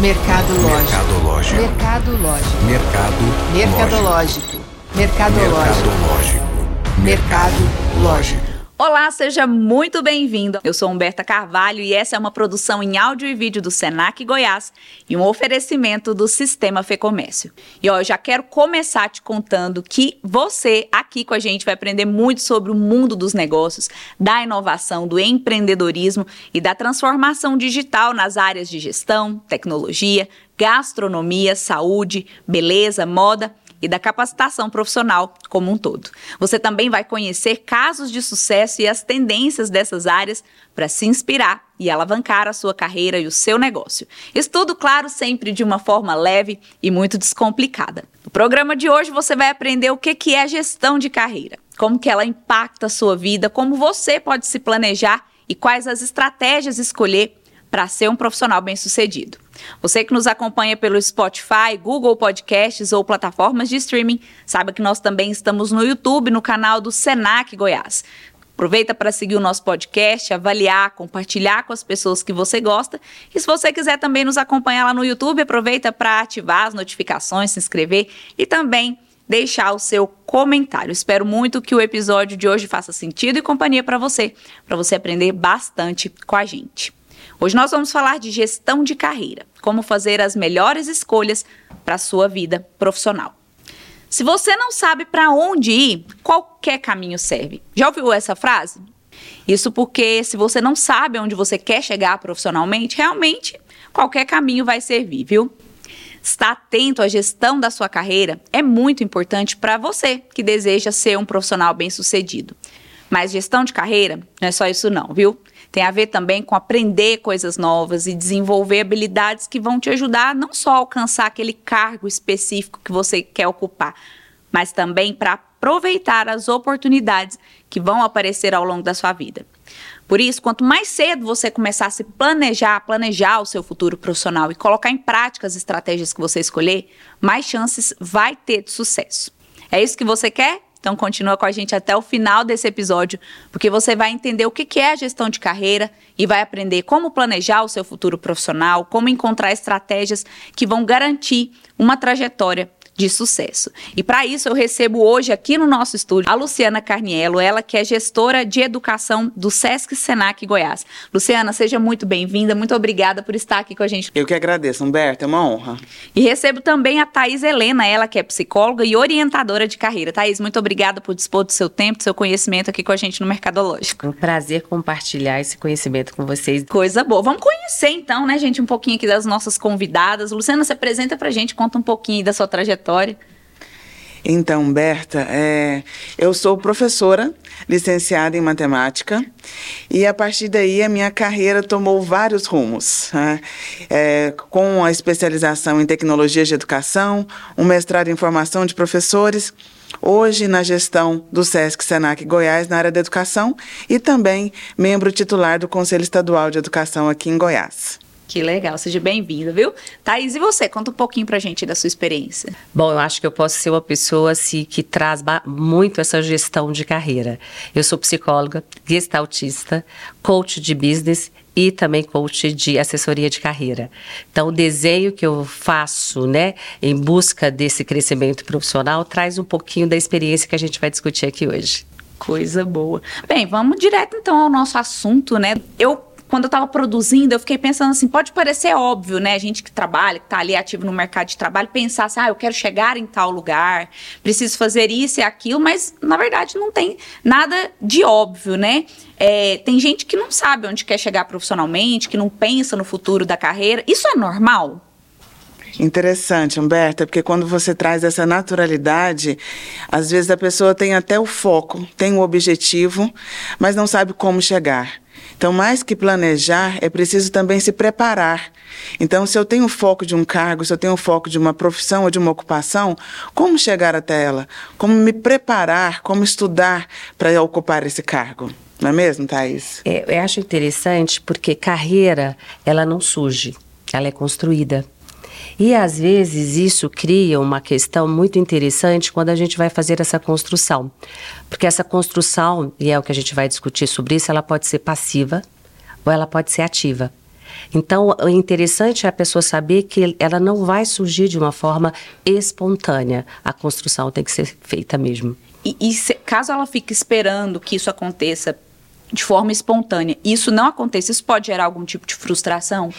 Mercadológico. Mercadológico. Mercado. Mercadológico. Mercadológico. Mercadológico. Mercadológico. Olá, seja muito bem-vindo. Eu sou Humberta Carvalho e essa é uma produção em áudio e vídeo do Senac Goiás e um oferecimento do Sistema Fecomércio. E ó, eu já quero começar te contando que você aqui com a gente vai aprender muito sobre o mundo dos negócios, da inovação, do empreendedorismo e da transformação digital nas áreas de gestão, tecnologia, gastronomia, saúde, beleza, moda e da capacitação profissional como um todo. Você também vai conhecer casos de sucesso e as tendências dessas áreas para se inspirar e alavancar a sua carreira e o seu negócio. Isso tudo, claro, sempre de uma forma leve e muito descomplicada. No programa de hoje você vai aprender o que é gestão de carreira, como que ela impacta a sua vida, como você pode se planejar e quais as estratégias escolher para ser um profissional bem-sucedido. Você que nos acompanha pelo Spotify, Google Podcasts ou plataformas de streaming, saiba que nós também estamos no YouTube, no canal do Senac Goiás. Aproveita para seguir o nosso podcast, avaliar, compartilhar com as pessoas que você gosta. E se você quiser também nos acompanhar lá no YouTube, aproveita para ativar as notificações, se inscrever e também deixar o seu comentário. Espero muito que o episódio de hoje faça sentido e companhia para você, para você aprender bastante com a gente. Hoje nós vamos falar de gestão de carreira, como fazer as melhores escolhas para a sua vida profissional. Se você não sabe para onde ir, qualquer caminho serve. Já ouviu essa frase? Isso porque se você não sabe onde você quer chegar profissionalmente, realmente qualquer caminho vai servir, viu? Estar atento à gestão da sua carreira é muito importante para você que deseja ser um profissional bem-sucedido. Mas gestão de carreira não é só isso não, viu? Tem a ver também com aprender coisas novas e desenvolver habilidades que vão te ajudar não só a alcançar aquele cargo específico que você quer ocupar, mas também para aproveitar as oportunidades que vão aparecer ao longo da sua vida. Por isso, quanto mais cedo você começar a se planejar, planejar o seu futuro profissional e colocar em prática as estratégias que você escolher, mais chances vai ter de sucesso. É isso que você quer? Então continua com a gente até o final desse episódio, porque você vai entender o que é a gestão de carreira e vai aprender como planejar o seu futuro profissional, como encontrar estratégias que vão garantir uma trajetória de sucesso. E para isso eu recebo hoje aqui no nosso estúdio a Luciana Carniello, ela que é gestora de educação do Sesc Senac Goiás. Luciana, seja muito bem-vinda, muito obrigada por estar aqui com a gente. Eu que agradeço, Humberto, é uma honra. E recebo também a Thais Helena, ela que é psicóloga e orientadora de carreira. Thais, muito obrigada por dispor do seu tempo, do seu conhecimento aqui com a gente no Mercadológico. Um prazer compartilhar esse conhecimento com vocês. Coisa boa. Vamos conhecer então, né, gente, um pouquinho aqui das nossas convidadas. Luciana, se apresenta pra gente, conta um pouquinho da sua trajetória Então, Berta, é, eu sou professora licenciada em matemática e a partir daí a minha carreira tomou vários rumos, né? é, com a especialização em tecnologias de educação, um mestrado em formação de professores, hoje na gestão do SESC Senac Goiás na área da educação e também membro titular do Conselho Estadual de Educação aqui em Goiás. Que legal, seja bem-vinda, viu? Thaís, e você? Conta um pouquinho pra gente da sua experiência. Bom, eu acho que eu posso ser uma pessoa assim, que traz muito essa gestão de carreira. Eu sou psicóloga, gestaltista, coach de business e também coach de assessoria de carreira. Então, o desenho que eu faço, né, em busca desse crescimento profissional, traz um pouquinho da experiência que a gente vai discutir aqui hoje. Coisa boa. Bem, vamos direto então ao nosso assunto, né? Eu quando eu estava produzindo, eu fiquei pensando assim, pode parecer óbvio, né? A gente que trabalha, que está ali ativo no mercado de trabalho, pensar assim, ah, eu quero chegar em tal lugar, preciso fazer isso e aquilo, mas na verdade não tem nada de óbvio, né? É, tem gente que não sabe onde quer chegar profissionalmente, que não pensa no futuro da carreira. Isso é normal? Interessante, Humberta, porque quando você traz essa naturalidade, às vezes a pessoa tem até o foco, tem o objetivo, mas não sabe como chegar. Então, mais que planejar, é preciso também se preparar. Então, se eu tenho foco de um cargo, se eu tenho foco de uma profissão ou de uma ocupação, como chegar até ela? Como me preparar, como estudar para ocupar esse cargo? Não é mesmo, Thaís? É, eu acho interessante porque carreira, ela não surge, ela é construída. E às vezes isso cria uma questão muito interessante quando a gente vai fazer essa construção. Porque essa construção, e é o que a gente vai discutir sobre isso, ela pode ser passiva ou ela pode ser ativa. Então, o interessante é a pessoa saber que ela não vai surgir de uma forma espontânea. A construção tem que ser feita mesmo. E, e se, caso ela fique esperando que isso aconteça de forma espontânea, isso não aconteça, isso pode gerar algum tipo de frustração?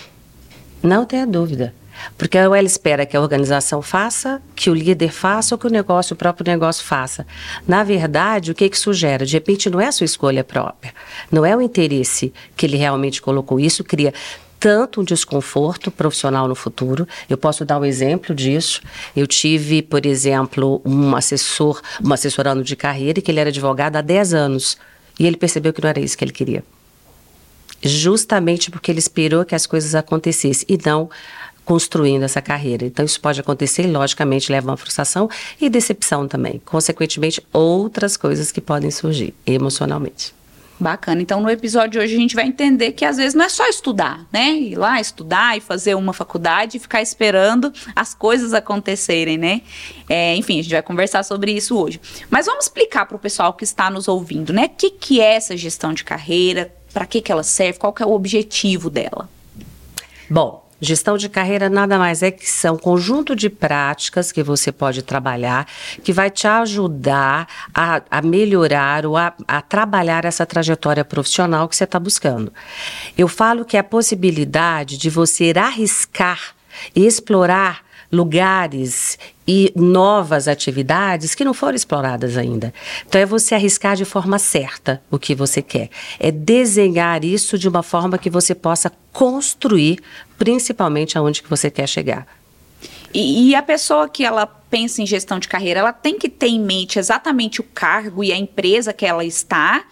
Não tenha dúvida. Porque ela espera que a organização faça, que o líder faça ou que o negócio, o próprio negócio faça. Na verdade, o que, que isso gera? De repente, não é a sua escolha própria. Não é o interesse que ele realmente colocou. Isso cria tanto um desconforto profissional no futuro. Eu posso dar um exemplo disso. Eu tive, por exemplo, um assessor, um assessorando de carreira, que ele era advogado há 10 anos. E ele percebeu que não era isso que ele queria. Justamente porque ele esperou que as coisas acontecessem e não construindo essa carreira. Então, isso pode acontecer e, logicamente, leva a uma frustração e decepção também. Consequentemente, outras coisas que podem surgir emocionalmente. Bacana. Então, no episódio de hoje, a gente vai entender que às vezes não é só estudar, né? Ir lá estudar e fazer uma faculdade e ficar esperando as coisas acontecerem, né? É, enfim, a gente vai conversar sobre isso hoje. Mas vamos explicar para o pessoal que está nos ouvindo, né? O que, que é essa gestão de carreira? Para que, que ela serve? Qual que é o objetivo dela? Bom, Gestão de carreira nada mais é que são um conjunto de práticas que você pode trabalhar que vai te ajudar a, a melhorar ou a, a, trabalhar essa trajetória profissional que você está buscando. Eu falo que é a possibilidade de você arriscar e explorar lugares e novas atividades que não foram exploradas ainda. Então é você arriscar de forma certa o que você quer. É desenhar isso de uma forma que você possa construir, principalmente aonde que você quer chegar. E, e, a pessoa que ela pensa em gestão de carreira, ela tem que ter em mente exatamente o cargo e a empresa que ela está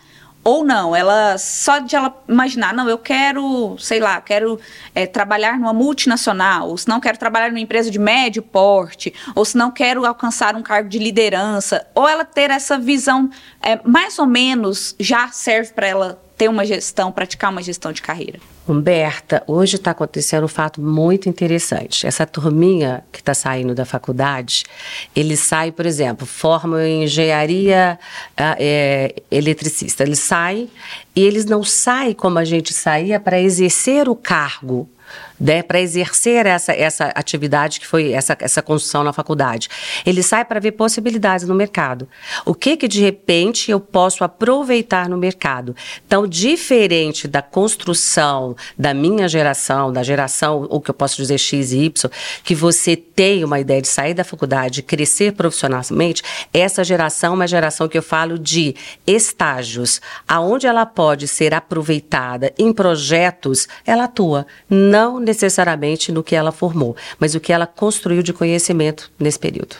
ou não, ela só de ela imaginar, não, eu quero, sei lá, quero é, trabalhar numa multinacional, ou se não quero trabalhar numa empresa de médio porte, ou se não quero alcançar um cargo de liderança, ou ela ter essa visão é, mais ou menos já serve para ela ter uma gestão, praticar uma gestão de carreira. Humberta, hoje está acontecendo um fato muito interessante. Essa turminha que está saindo da faculdade, eles saem, por exemplo, formam em engenharia é, eletricista. Eles saem e eles não saem como a gente saía para exercer o cargo né, para exercer essa, essa atividade que foi essa, essa construção na faculdade. Ele sai para ver possibilidades no mercado. O que que de repente eu posso aproveitar no mercado? Então, diferente da construção da minha geração, da geração, o que eu posso dizer X e Y, que você tem uma ideia de sair da faculdade, crescer profissionalmente, essa geração é uma geração que eu falo de estágios, aonde ela pode ser aproveitada em projetos, ela atua. Não necessariamente no que ela formou, mas o que ela construiu de conhecimento nesse período.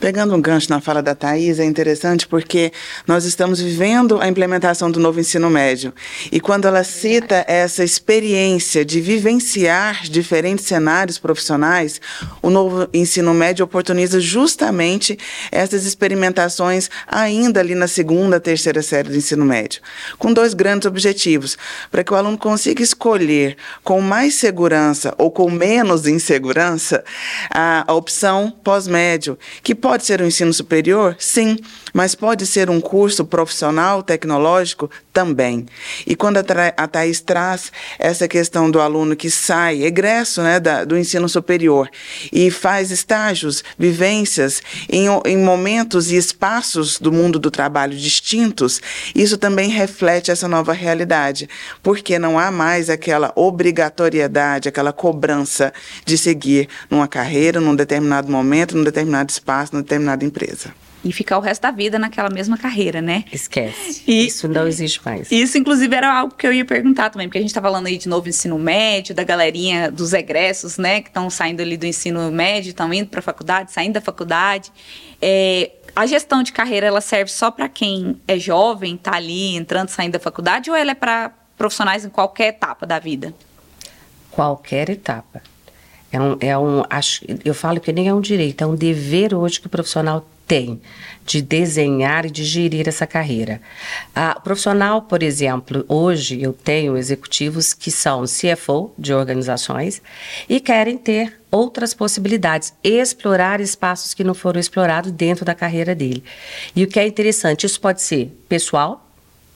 Pegando um gancho na fala da Thais, é interessante porque nós estamos vivendo a implementação do novo ensino médio. E quando ela cita essa experiência de vivenciar diferentes cenários profissionais, o novo ensino médio oportuniza justamente essas experimentações ainda ali na segunda, terceira série do ensino médio, com dois grandes objetivos: para que o aluno consiga escolher com mais segurança ou com menos insegurança a, a opção pós-médio, que pode ser um ensino superior? Sim, mas pode ser um curso profissional, tecnológico? Também. E quando a, a Thais traz essa questão do aluno que sai, egresso né, da, do ensino superior, e faz estágios, vivências em, em momentos e espaços do mundo do trabalho distintos, isso também reflete essa nova realidade, porque não há mais aquela obrigatoriedade, aquela cobrança de seguir numa carreira, num determinado momento, num determinado espaço, determinada empresa e ficar o resto da vida naquela mesma carreira, né? Esquece. E isso não existe mais. Isso, inclusive, era algo que eu ia perguntar também, porque a gente está falando aí de novo ensino médio, da galerinha dos egressos, né, que estão saindo ali do ensino médio, estão indo para a faculdade, saindo da faculdade. É, a gestão de carreira, ela serve só para quem é jovem, está ali entrando, saindo da faculdade, ou ela é para profissionais em qualquer etapa da vida? Qualquer etapa. É um, é um, acho, eu falo que nem é um direito, é um dever hoje que o profissional tem de desenhar e de gerir essa carreira. A profissional, por exemplo, hoje eu tenho executivos que são CFO de organizações e querem ter outras possibilidades, explorar espaços que não foram explorados dentro da carreira dele. E o que é interessante, isso pode ser pessoal,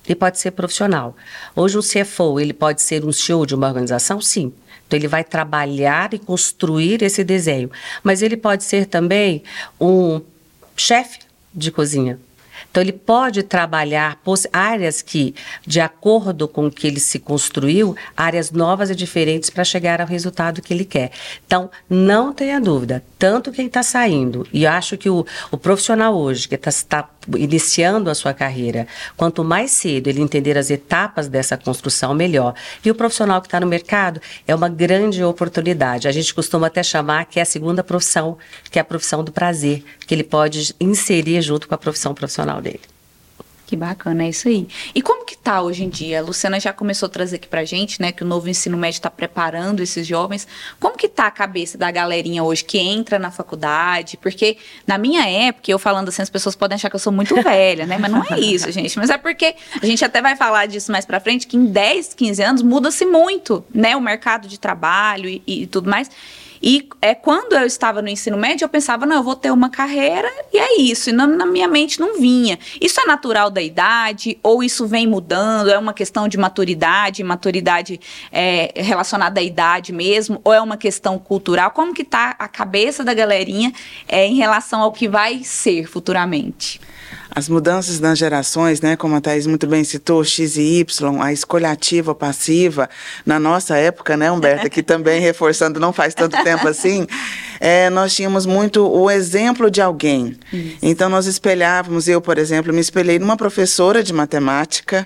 e pode ser profissional. Hoje um CFO, ele pode ser um CEO de uma organização? Sim Então, ele vai trabalhar e construir esse desenho. Mas ele pode ser também um chefe de cozinha. Então, ele pode trabalhar áreas que, de acordo com o que ele se construiu, áreas novas e diferentes para chegar ao resultado que ele quer. Então, não tenha dúvida, tanto quem está saindo, e acho que o, o profissional hoje, que está tá iniciando a sua carreira, quanto mais cedo ele entender as etapas dessa construção, melhor. E o profissional que está no mercado é uma grande oportunidade. A gente costuma até chamar que é a segunda profissão, que é a profissão do prazer, que ele pode inserir junto com a profissão profissional dele. Que bacana, é isso aí. E como que tá hoje em dia? A Luciana já começou a trazer aqui pra gente, né, que o novo ensino médio está preparando esses jovens. Como que tá a cabeça da galerinha hoje que entra na faculdade? Porque na minha época, eu falando assim, as pessoas podem achar que eu sou muito velha, né? Mas não é isso, gente. Mas é porque a gente até vai falar disso mais pra frente, que em 10, 15 anos muda-se muito, né, o mercado de trabalho e, e tudo mais. E é quando eu estava no ensino médio, eu pensava, não, eu vou ter uma carreira e é isso. E não, na minha mente não vinha. Isso é natural da idade ou isso vem mudando? É uma questão de maturidade, maturidade é, relacionada à idade mesmo? Ou é uma questão cultural? Como que está a cabeça da galerinha é, em relação ao que vai ser futuramente? As mudanças nas gerações, né, como a Thais muito bem citou, X e Y, a escolha ativa ou passiva, na nossa época, né, Humberta, que também reforçando não faz tanto tempo assim, é, nós tínhamos muito o exemplo de alguém. Isso. Então nós espelhávamos, eu, por exemplo, me espelhei numa professora de matemática,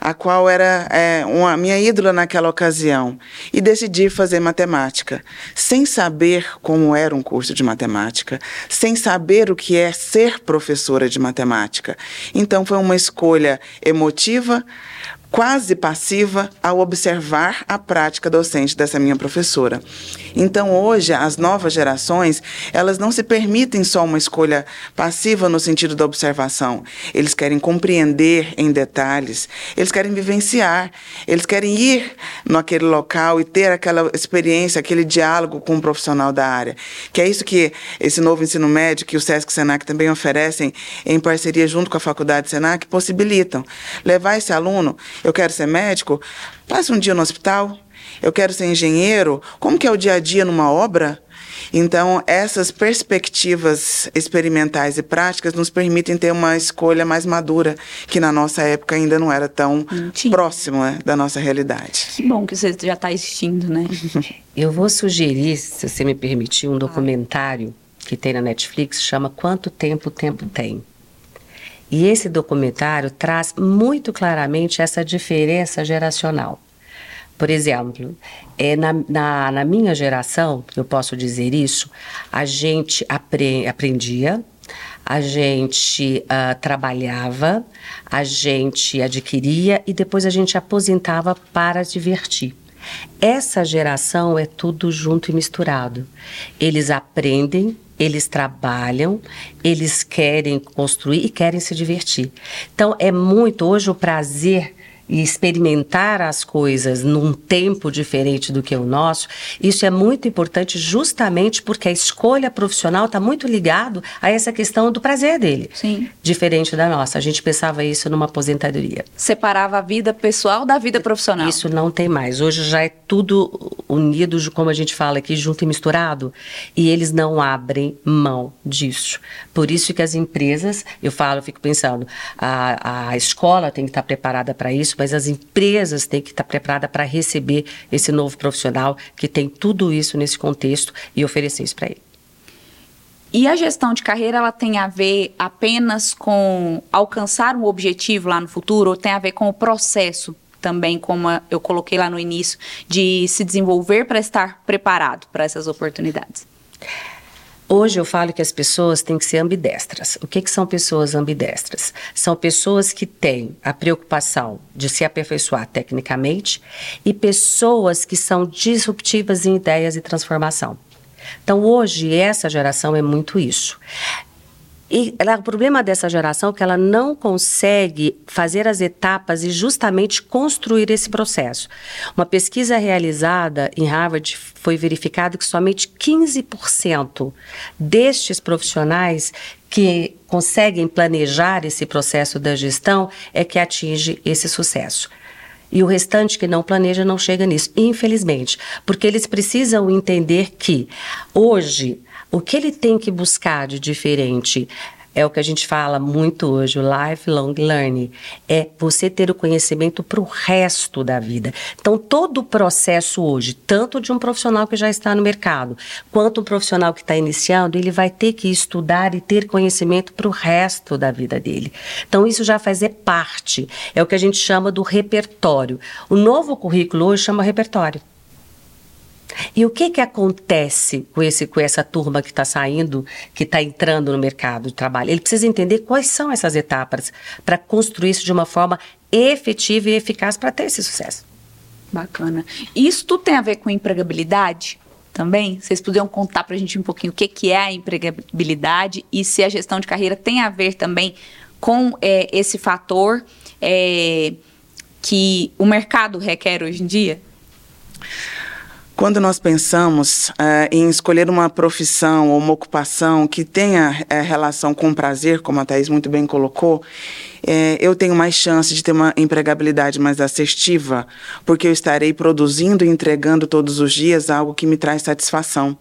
a qual era é, uma minha ídola naquela ocasião, e decidi fazer matemática, sem saber como era um curso de matemática, sem saber o que é ser professora de matemática Então foi uma escolha emotiva, quase passiva ao observar a prática docente dessa minha professora. Então, hoje, as novas gerações, elas não se permitem só uma escolha passiva no sentido da observação. Eles querem compreender em detalhes, eles querem vivenciar, eles querem ir naquele local e ter aquela experiência, aquele diálogo com um profissional da área. Que é isso que esse novo ensino médio, que o SESC e o SENAC também oferecem em parceria junto com a Faculdade SENAC, possibilitam. Levar esse aluno, eu quero ser médico, passe um dia no hospital, eu quero ser engenheiro, como que é o dia a dia numa obra? Então, essas perspectivas experimentais e práticas nos permitem ter uma escolha mais madura, que na nossa época ainda não era tão próxima da nossa realidade. Que bom que você já está existindo, né? Eu vou sugerir, se você me permitir, um documentário que tem na Netflix, chama Quanto Tempo o Tempo Tem. E esse documentário traz muito claramente essa diferença geracional. Por exemplo, é, na, na, na minha geração, eu posso dizer isso, a gente apre, aprendia, a gente uh, trabalhava, a gente adquiria e depois a gente aposentava para divertir. Essa geração é tudo junto e misturado. Eles aprendem, eles trabalham, eles querem construir e querem se divertir. Então é muito hoje o prazer e experimentar as coisas num tempo diferente do que o nosso, isso é muito importante justamente porque a escolha profissional está muito ligado a essa questão do prazer dele. Sim. Diferente da nossa. A gente pensava isso numa aposentadoria. Separava a vida pessoal da vida profissional. Isso não tem mais. Hoje já é tudo unido, como a gente fala aqui, junto e misturado, e eles não abrem mão disso. Por isso que as empresas, eu falo, eu fico pensando, a, a escola tem que estar preparada para isso, mas as empresas têm que estar preparadas para receber esse novo profissional que tem tudo isso nesse contexto e oferecer isso para ele. E a gestão de carreira, ela tem a ver apenas com alcançar um objetivo lá no futuro ou tem a ver com o processo também, como eu coloquei lá no início, de se desenvolver para estar preparado para essas oportunidades? Hoje eu falo que as pessoas têm que ser ambidestras. O que, que são pessoas ambidestras? São pessoas que têm a preocupação de se aperfeiçoar tecnicamente e pessoas que são disruptivas em ideias e transformação. Então, hoje, essa geração é muito isso. E ela, o problema dessa geração é que ela não consegue fazer as etapas e justamente construir esse processo. Uma pesquisa realizada em Harvard foi verificado que somente 15% destes profissionais que conseguem planejar esse processo da gestão é que atinge esse sucesso. E o restante que não planeja não chega nisso, infelizmente. Porque eles precisam entender que hoje o que ele tem que buscar de diferente é o que a gente fala muito hoje, o lifelong learning, é você ter o conhecimento para o resto da vida. Então, todo o processo hoje, tanto de um profissional que já está no mercado, quanto um profissional que está iniciando, ele vai ter que estudar e ter conhecimento para o resto da vida dele. Então, isso já faz parte, é o que a gente chama do repertório. O novo currículo hoje chama repertório. E o que, que acontece com, esse, com essa turma que está saindo, que está entrando no mercado de trabalho? Ele precisa entender quais são essas etapas para construir isso de uma forma efetiva e eficaz para ter esse sucesso. Bacana. Isso tudo tem a ver com empregabilidade? Também? Vocês poderiam contar para a gente um pouquinho o que, que é a empregabilidade e se a gestão de carreira tem a ver também com é, esse fator é, que o mercado requer hoje em dia? Quando nós pensamos uh, em escolher uma profissão ou uma ocupação que tenha uh, relação com prazer, como a Thais muito bem colocou, é, eu tenho mais chance de ter uma empregabilidade mais assertiva, porque eu estarei produzindo e entregando todos os dias algo que me traz satisfação.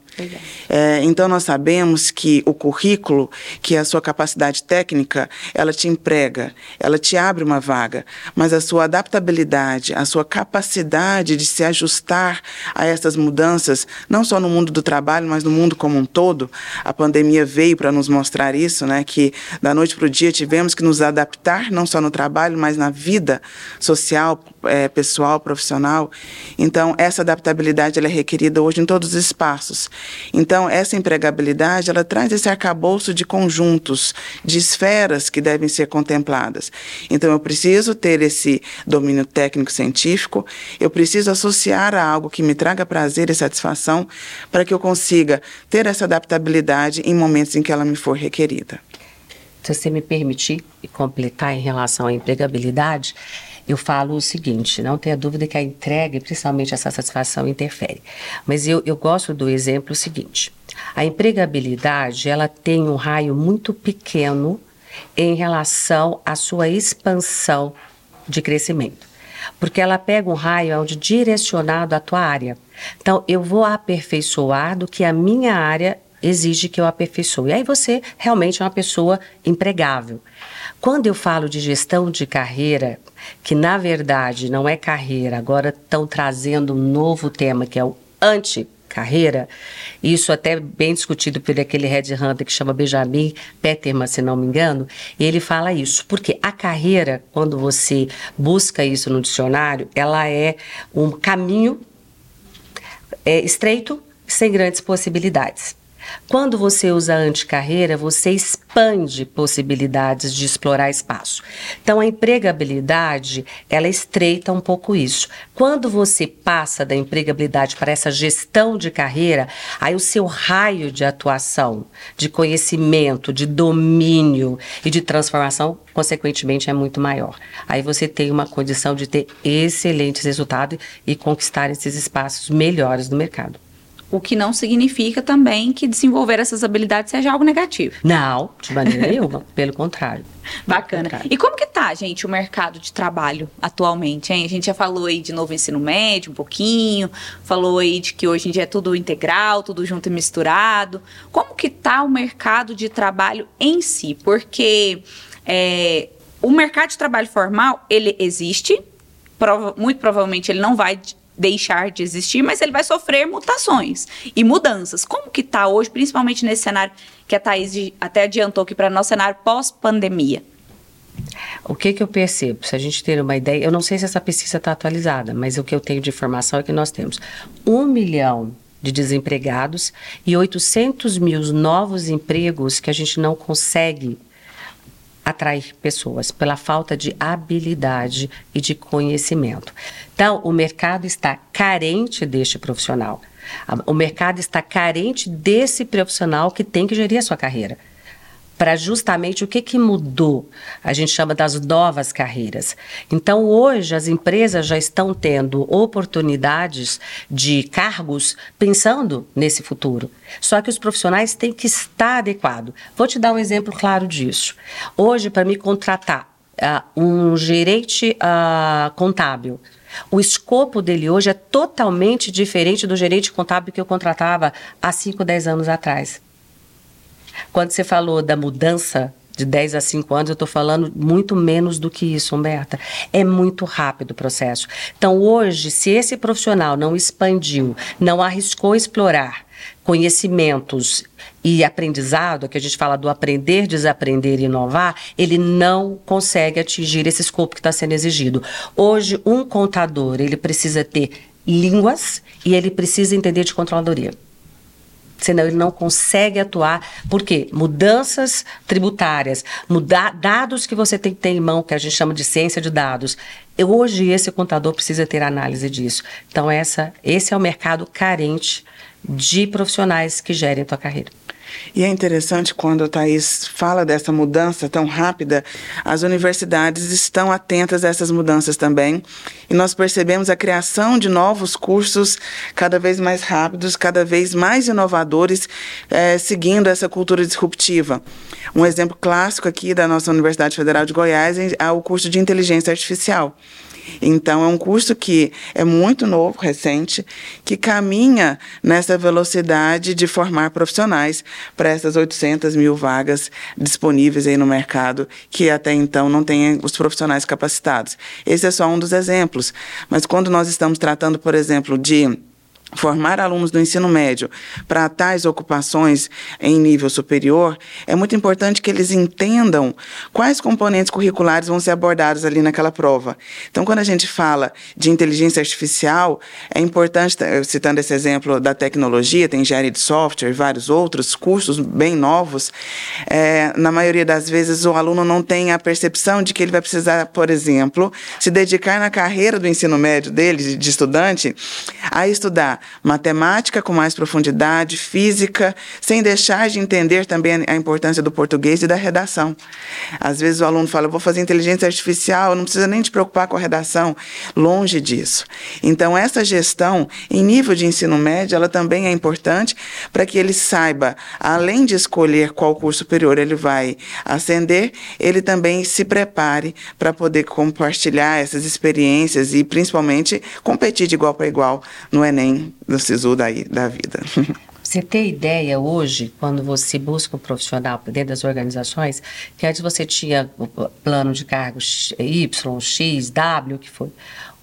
É, então nós sabemos que o currículo, que é a sua capacidade técnica, ela te emprega, ela te abre uma vaga, mas a sua adaptabilidade, a sua capacidade de se ajustar a essas mudanças, não só no mundo do trabalho, mas no mundo como um todo, a pandemia veio para nos mostrar isso, né? Que da noite para o dia tivemos que nos adaptar não só no trabalho, mas na vida social, é, pessoal, profissional. Então, essa adaptabilidade ela é requerida hoje em todos os espaços. Então, essa empregabilidade, ela traz esse arcabouço de conjuntos, de esferas que devem ser contempladas. Então, eu preciso ter esse domínio técnico-científico, eu preciso associar a algo que me traga prazer e satisfação para que eu consiga ter essa adaptabilidade em momentos em que ela me for requerida. Se você me permitir completar em relação à empregabilidade, eu falo o seguinte: não tenha dúvida que a entrega, principalmente essa satisfação, interfere. Mas eu, eu gosto do exemplo seguinte: a empregabilidade ela tem um raio muito pequeno em relação à sua expansão de crescimento. Porque ela pega um raio onde direcionado à tua área. Então, eu vou aperfeiçoar do que a minha área exige que eu aperfeiçoe. E aí você realmente é uma pessoa empregável. Quando eu falo de gestão de carreira, que na verdade não é carreira, agora estão trazendo um novo tema que é o anti carreira, isso até bem discutido por aquele headhunter que chama Benjamin Peterman, se não me engano, ele fala isso, porque a carreira, quando você busca isso no dicionário, ela é um caminho é, estreito, sem grandes possibilidades. Quando você usa anticarreira, você expande possibilidades de explorar espaço. Então, a empregabilidade, ela estreita um pouco isso. Quando você passa da empregabilidade para essa gestão de carreira, aí o seu raio de atuação, de conhecimento, de domínio e de transformação, consequentemente, é muito maior. Aí você tem uma condição de ter excelentes resultados e conquistar esses espaços melhores no mercado. O que não significa também que desenvolver essas habilidades seja algo negativo. Não, de maneira nenhuma, pelo contrário. Bacana. E como que tá, gente, o mercado de trabalho atualmente, hein? A gente já falou aí de novo ensino médio um pouquinho, falou aí de que hoje em dia é tudo integral, tudo junto e misturado. Como que tá o mercado de trabalho em si? Porque é, o mercado de trabalho formal, ele existe, prova muito provavelmente ele não vai deixar de existir, mas ele vai sofrer mutações e mudanças. Como que está hoje, principalmente nesse cenário que a Thaís até adiantou aqui para nosso cenário pós-pandemia? O que, que eu percebo? Se a gente ter uma ideia, eu não sei se essa pesquisa está atualizada, mas o que eu tenho de informação é que nós temos um milhão de desempregados e 800 mil novos empregos que a gente não consegue atrair pessoas pela falta de habilidade e de conhecimento. Então, o mercado está carente deste profissional. O mercado está carente desse profissional que tem que gerir a sua carreira para justamente o que, que mudou. A gente chama das novas carreiras. Então, hoje, as empresas já estão tendo oportunidades de cargos pensando nesse futuro. Só que os profissionais têm que estar adequados. Vou te dar um exemplo claro disso. Hoje, para me contratar uh, um gerente uh, contábil, O escopo dele hoje é totalmente diferente do gerente contábil que eu contratava há 5, 10 anos atrás. Quando você falou da mudança de 10 a 5 anos, eu estou falando muito menos do que isso, Humberta. É muito rápido o processo. Então, hoje, se esse profissional não expandiu, não arriscou explorar conhecimentos e aprendizado, que a gente fala do aprender, desaprender e inovar, ele não consegue atingir esse escopo que está sendo exigido. Hoje, um contador, ele precisa ter línguas e ele precisa entender de controladoria senão ele não consegue atuar. Por quê? Mudanças tributárias, mudar dados que você tem que ter em mão, que a gente chama de ciência de dados. Hoje esse contador precisa ter análise disso. Então essa, esse é o mercado carente de profissionais que gerem tua carreira. E é interessante quando a Thais fala dessa mudança tão rápida, as universidades estão atentas a essas mudanças também. E nós percebemos a criação de novos cursos cada vez mais rápidos, cada vez mais inovadores, é, seguindo essa cultura disruptiva. Um exemplo clássico aqui da nossa Universidade Federal de Goiás é o curso de inteligência artificial. Então, é um curso que é muito novo, recente, que caminha nessa velocidade de formar profissionais para essas 800 mil vagas disponíveis aí no mercado, que até então não tem os profissionais capacitados. Esse é só um dos exemplos. Mas quando nós estamos tratando, por exemplo, de formar alunos do ensino médio para tais ocupações em nível superior, é muito importante que eles entendam quais componentes curriculares vão ser abordados ali naquela prova. Então, quando a gente fala de inteligência artificial, é importante, citando esse exemplo da tecnologia, tem engenharia de software, vários outros cursos bem novos, é, na maioria das vezes o aluno não tem a percepção de que ele vai precisar, por exemplo, se dedicar na carreira do ensino médio dele, de estudante, a estudar matemática com mais profundidade, física, sem deixar de entender também a importância do português e da redação. Às vezes o aluno fala, vou fazer inteligência artificial, não precisa nem te preocupar com a redação. Longe disso. Então, essa gestão, em nível de ensino médio, ela também é importante para que ele saiba, além de escolher qual curso superior ele vai ascender, ele também se prepare para poder compartilhar essas experiências e, principalmente, competir de igual para igual no Enem do SISU daí, da vida. Você tem ideia hoje, quando você busca um profissional dentro das organizações, que antes você tinha plano de cargos Y, X, W, o que foi.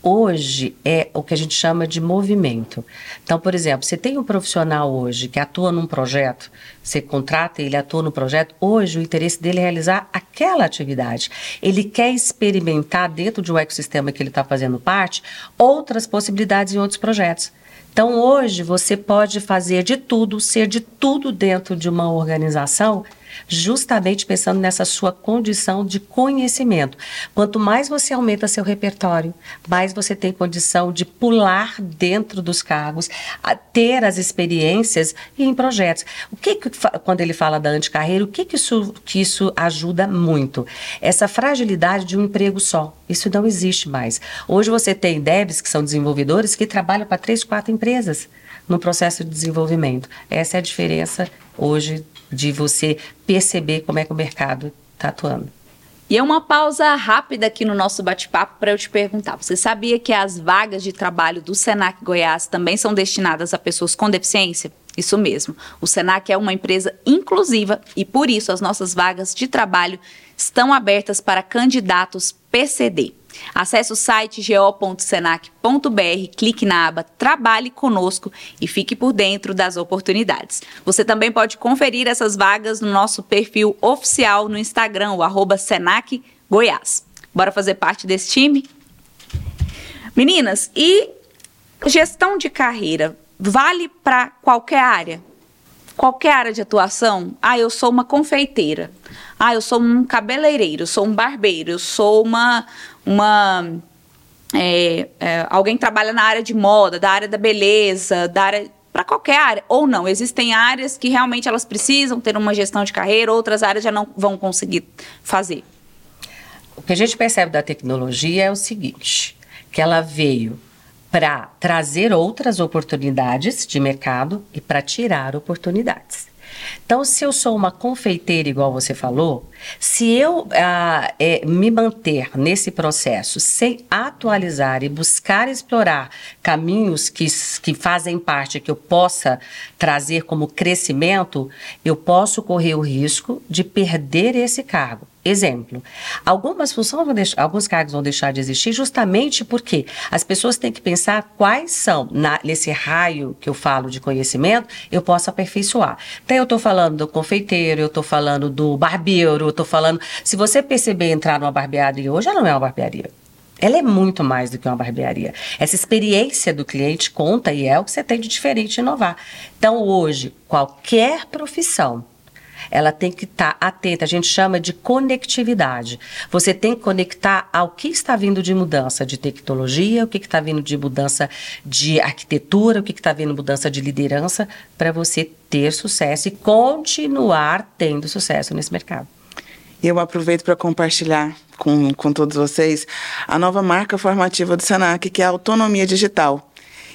Hoje é o que a gente chama de movimento. Então, por exemplo, você tem um profissional hoje que atua num projeto, você contrata ele atua no projeto, hoje o interesse dele é realizar aquela atividade. Ele quer experimentar dentro de um ecossistema que ele está fazendo parte outras possibilidades em outros projetos. Então, hoje, você pode fazer de tudo, ser de tudo dentro de uma organização justamente pensando nessa sua condição de conhecimento. Quanto mais você aumenta seu repertório, mais você tem condição de pular dentro dos cargos, ter as experiências e em projetos. O que, que quando ele fala da anticarreira, o que, que, isso, que isso ajuda muito? Essa fragilidade de um emprego só. Isso não existe mais. Hoje você tem devs, que são desenvolvedores, que trabalham para três, quatro empresas no processo de desenvolvimento. Essa é a diferença hoje de você perceber como é que o mercado está atuando. E é uma pausa rápida aqui no nosso bate-papo para eu te perguntar: você sabia que as vagas de trabalho do Senac Goiás também são destinadas a pessoas com deficiência? Isso mesmo. O Senac é uma empresa inclusiva e por isso as nossas vagas de trabalho estão abertas para candidatos PCD. Acesse o site go.senac.br, clique na aba Trabalhe Conosco e fique por dentro das oportunidades. Você também pode conferir essas vagas no nosso perfil oficial no Instagram, o arroba Senac Goiás. Bora fazer parte desse time? Meninas, e gestão de carreira vale para qualquer área? Qualquer área de atuação? Ah, eu sou uma confeiteira. Ah, eu sou um cabeleireiro, eu sou um barbeiro, eu sou uma, uma é, é, alguém trabalha na área de moda, da área da beleza, da área para qualquer área ou não. Existem áreas que realmente elas precisam ter uma gestão de carreira, outras áreas já não vão conseguir fazer. O que a gente percebe da tecnologia é o seguinte, que ela veio para trazer outras oportunidades de mercado e para tirar oportunidades. Então, se eu sou uma confeiteira, igual você falou, se eu ah, é, me manter nesse processo sem atualizar e buscar explorar caminhos que, que fazem parte, que eu possa trazer como crescimento, eu posso correr o risco de perder esse cargo. Exemplo, algumas funções vão deixar, alguns cargos vão deixar de existir justamente porque as pessoas têm que pensar quais são, na, nesse raio que eu falo de conhecimento, eu posso aperfeiçoar. Então, eu estou falando do confeiteiro, eu estou falando do barbeiro, eu estou falando. Se você perceber entrar numa barbearia hoje, ela não é uma barbearia. Ela é muito mais do que uma barbearia. Essa experiência do cliente conta e é o que você tem de diferente e inovar. Então, hoje, qualquer profissão ela tem que estar tá atenta, a gente chama de conectividade. Você tem que conectar ao que está vindo de mudança de tecnologia, o que está vindo de mudança de arquitetura, o que está vindo de mudança de liderança, para você ter sucesso e continuar tendo sucesso nesse mercado. Eu aproveito para compartilhar com, com todos vocês a nova marca formativa do Senac, que é a autonomia digital.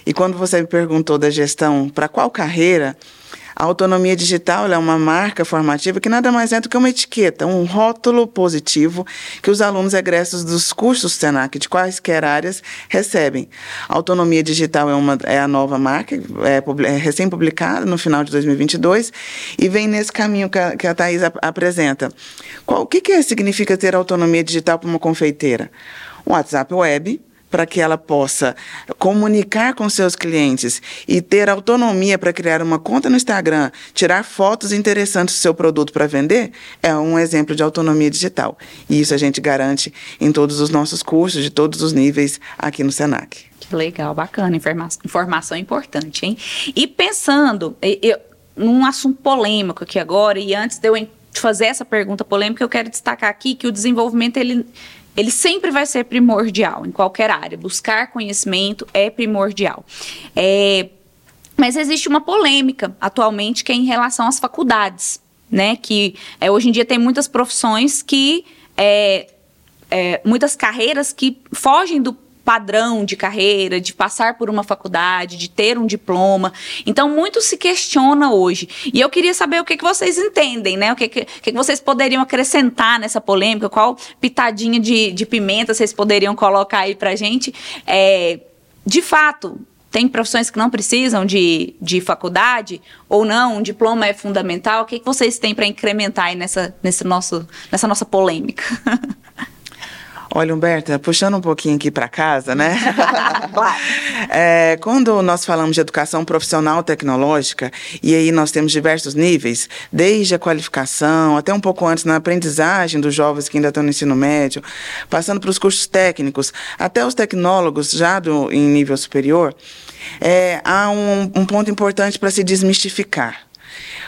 E quando você me perguntou da gestão para qual carreira, a autonomia digital é uma marca formativa que nada mais é do que uma etiqueta, um rótulo positivo que os alunos egressos dos cursos Senac de quaisquer áreas recebem. A autonomia digital é, uma, é a nova marca, é, é recém-publicada no final de 2022 e vem nesse caminho que a, que a Thais ap apresenta. Qual, o que, que significa ter autonomia digital para uma confeiteira? Um WhatsApp web, para que ela possa comunicar com seus clientes e ter autonomia para criar uma conta no Instagram, tirar fotos interessantes do seu produto para vender, é um exemplo de autonomia digital. E isso a gente garante em todos os nossos cursos, de todos os níveis aqui no Senac. Que legal, bacana, informação, informação importante, hein? E pensando eu, num assunto polêmico aqui agora, e antes de eu fazer essa pergunta polêmica, eu quero destacar aqui que o desenvolvimento ele ele sempre vai ser primordial em qualquer área. Buscar conhecimento é primordial. É, mas existe uma polêmica atualmente que é em relação às faculdades, né? Que é, hoje em dia tem muitas profissões que é, é, muitas carreiras que fogem do padrão de carreira, de passar por uma faculdade, de ter um diploma. Então, muito se questiona hoje. E eu queria saber o que, que vocês entendem, né? O que, que, que vocês poderiam acrescentar nessa polêmica, qual pitadinha de, de pimenta vocês poderiam colocar aí pra gente. É, de fato, tem profissões que não precisam de, de faculdade ou não, um diploma é fundamental. O que, que vocês têm para incrementar aí nessa, nesse nosso, nessa nossa polêmica? Olha, Humberta, puxando um pouquinho aqui para casa, né? é, quando nós falamos de educação profissional tecnológica, e aí nós temos diversos níveis, desde a qualificação, até um pouco antes na aprendizagem dos jovens que ainda estão no ensino médio, passando para os cursos técnicos, até os tecnólogos já do, em nível superior, é, há um, um ponto importante para se desmistificar.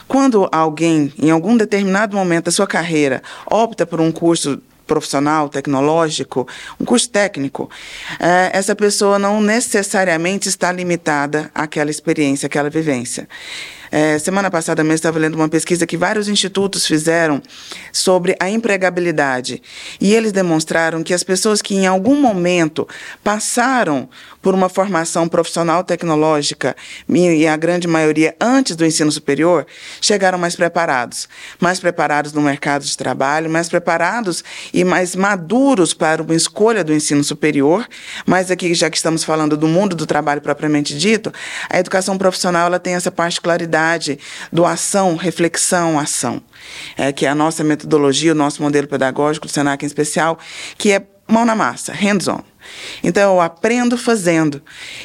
Quando alguém, em algum determinado momento da sua carreira, opta por um curso profissional, tecnológico, um curso técnico, é, essa pessoa não necessariamente está limitada àquela experiência, àquela vivência. É, semana passada mesmo estava lendo uma pesquisa que vários institutos fizeram sobre a empregabilidade. E eles demonstraram que as pessoas que em algum momento passaram por uma formação profissional tecnológica, e a grande maioria antes do ensino superior, chegaram mais preparados. Mais preparados no mercado de trabalho, mais preparados e mais maduros para uma escolha do ensino superior. Mas aqui, já que estamos falando do mundo do trabalho propriamente dito, a educação profissional ela tem essa particularidade do ação, reflexão, ação. É, que é a nossa metodologia, o nosso modelo pedagógico do Senac em especial, que é mão na massa, hands-on. Então, eu aprendo fazendo.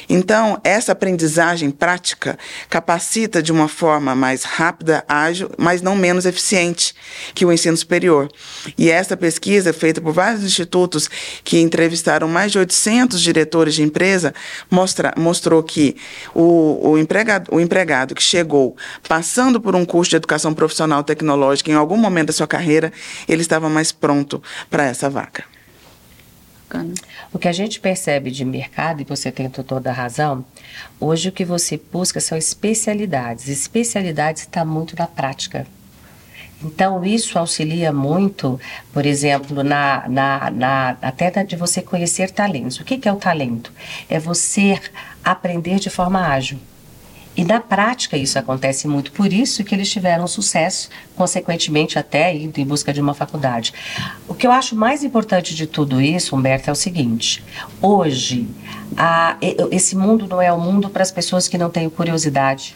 Então, essa aprendizagem prática capacita de uma forma mais rápida, ágil, mas não menos eficiente que o ensino superior. E essa pesquisa, feita por vários institutos que entrevistaram mais de 800 diretores de empresa, mostra, mostrou que o, o, empregado, o empregado que chegou passando por um curso de educação profissional tecnológica em algum momento da sua carreira, ele estava mais pronto para essa vaga O que a gente percebe de mercado, e você tem toda a razão, hoje o que você busca são especialidades. Especialidades está muito na prática. Então, isso auxilia muito, por exemplo, na, na, na, até de você conhecer talentos. O que, que é o talento? É você aprender de forma ágil. E na prática isso acontece muito, por isso que eles tiveram sucesso, consequentemente até indo em busca de uma faculdade. O que eu acho mais importante de tudo isso, Humberto, é o seguinte: hoje a, esse mundo não é o um mundo para as pessoas que não têm curiosidade,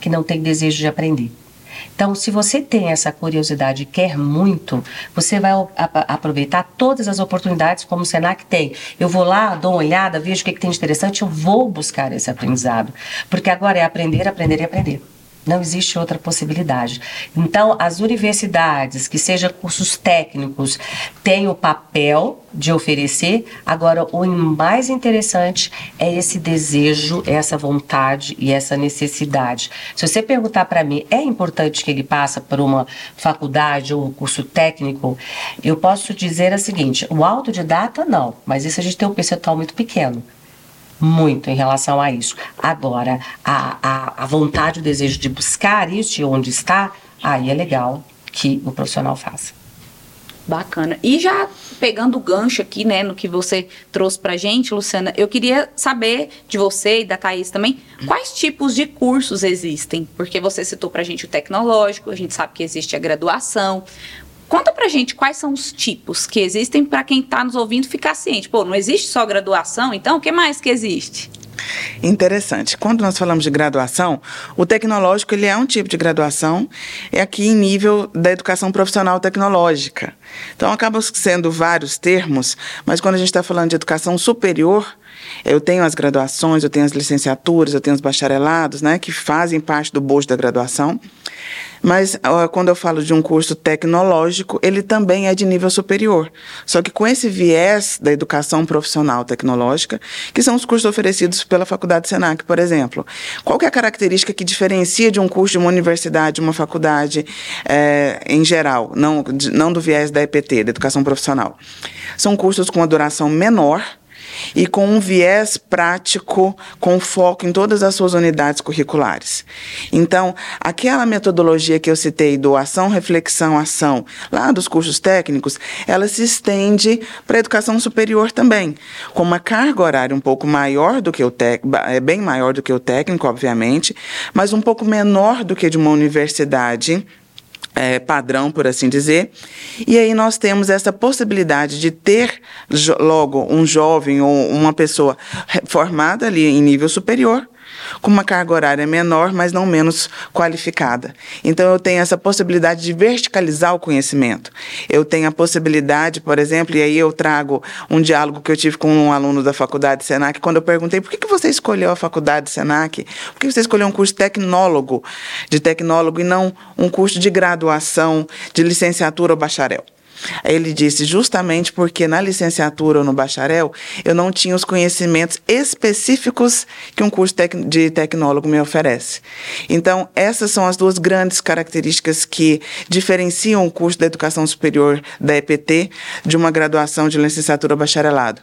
que não têm desejo de aprender. Então, se você tem essa curiosidade e quer muito, você vai aproveitar todas as oportunidades como o Senac tem. Eu vou lá, dou uma olhada, vejo o que, que tem de interessante, eu vou buscar esse aprendizado. Porque agora é aprender, aprender e aprender. Não existe outra possibilidade. Então, as universidades, que sejam cursos técnicos, têm o papel de oferecer. Agora, o mais interessante é esse desejo, essa vontade e essa necessidade. Se você perguntar para mim, é importante que ele passe por uma faculdade ou um curso técnico? Eu posso dizer o seguinte: o autodidata não, mas isso a gente tem um percentual muito pequeno muito em relação a isso. Agora, a, a, a vontade, o desejo de buscar isso e onde está, aí é legal que o profissional faça. Bacana. E já pegando o gancho aqui, né, no que você trouxe pra gente, Luciana, eu queria saber de você e da Thaís também, quais tipos de cursos existem? Porque você citou pra gente o tecnológico, a gente sabe que existe a graduação. Conta pra gente quais são os tipos que existem para quem está nos ouvindo ficar ciente. Pô, não existe só graduação, então o que mais que existe? Interessante. Quando nós falamos de graduação, o tecnológico ele é um tipo de graduação, é aqui em nível da educação profissional tecnológica. Então acabam sendo vários termos, mas quando a gente está falando de educação superior, eu tenho as graduações, eu tenho as licenciaturas, eu tenho os bacharelados, né, que fazem parte do bojo da graduação. Mas quando eu falo de um curso tecnológico, ele também é de nível superior. Só que com esse viés da educação profissional tecnológica, que são os cursos oferecidos pela Faculdade Senac, por exemplo. Qual é a característica que diferencia de um curso de uma universidade, de uma faculdade é, em geral, não, não do viés da EPT, da educação profissional? São cursos com uma duração menor, e com um viés prático, com foco em todas as suas unidades curriculares. Então, aquela metodologia que eu citei do ação, reflexão, ação, lá dos cursos técnicos, ela se estende para a educação superior também, com uma carga horária um pouco maior do que o técnico, é bem maior do que o técnico, obviamente, mas um pouco menor do que de uma universidade é, padrão, por assim dizer. E aí nós temos essa possibilidade de ter logo um jovem ou uma pessoa formada ali em nível superior com uma carga horária menor, mas não menos qualificada. Então, eu tenho essa possibilidade de verticalizar o conhecimento. Eu tenho a possibilidade, por exemplo, e aí eu trago um diálogo que eu tive com um aluno da faculdade Senac, quando eu perguntei por que, que você escolheu a faculdade Senac, por que você escolheu um curso tecnólogo, de tecnólogo, e não um curso de graduação, de licenciatura ou bacharel. Ele disse justamente porque na licenciatura ou no bacharel eu não tinha os conhecimentos específicos que um curso de tecnólogo me oferece. Então, essas são as duas grandes características que diferenciam o curso da educação superior da EPT de uma graduação de licenciatura ou bacharelado.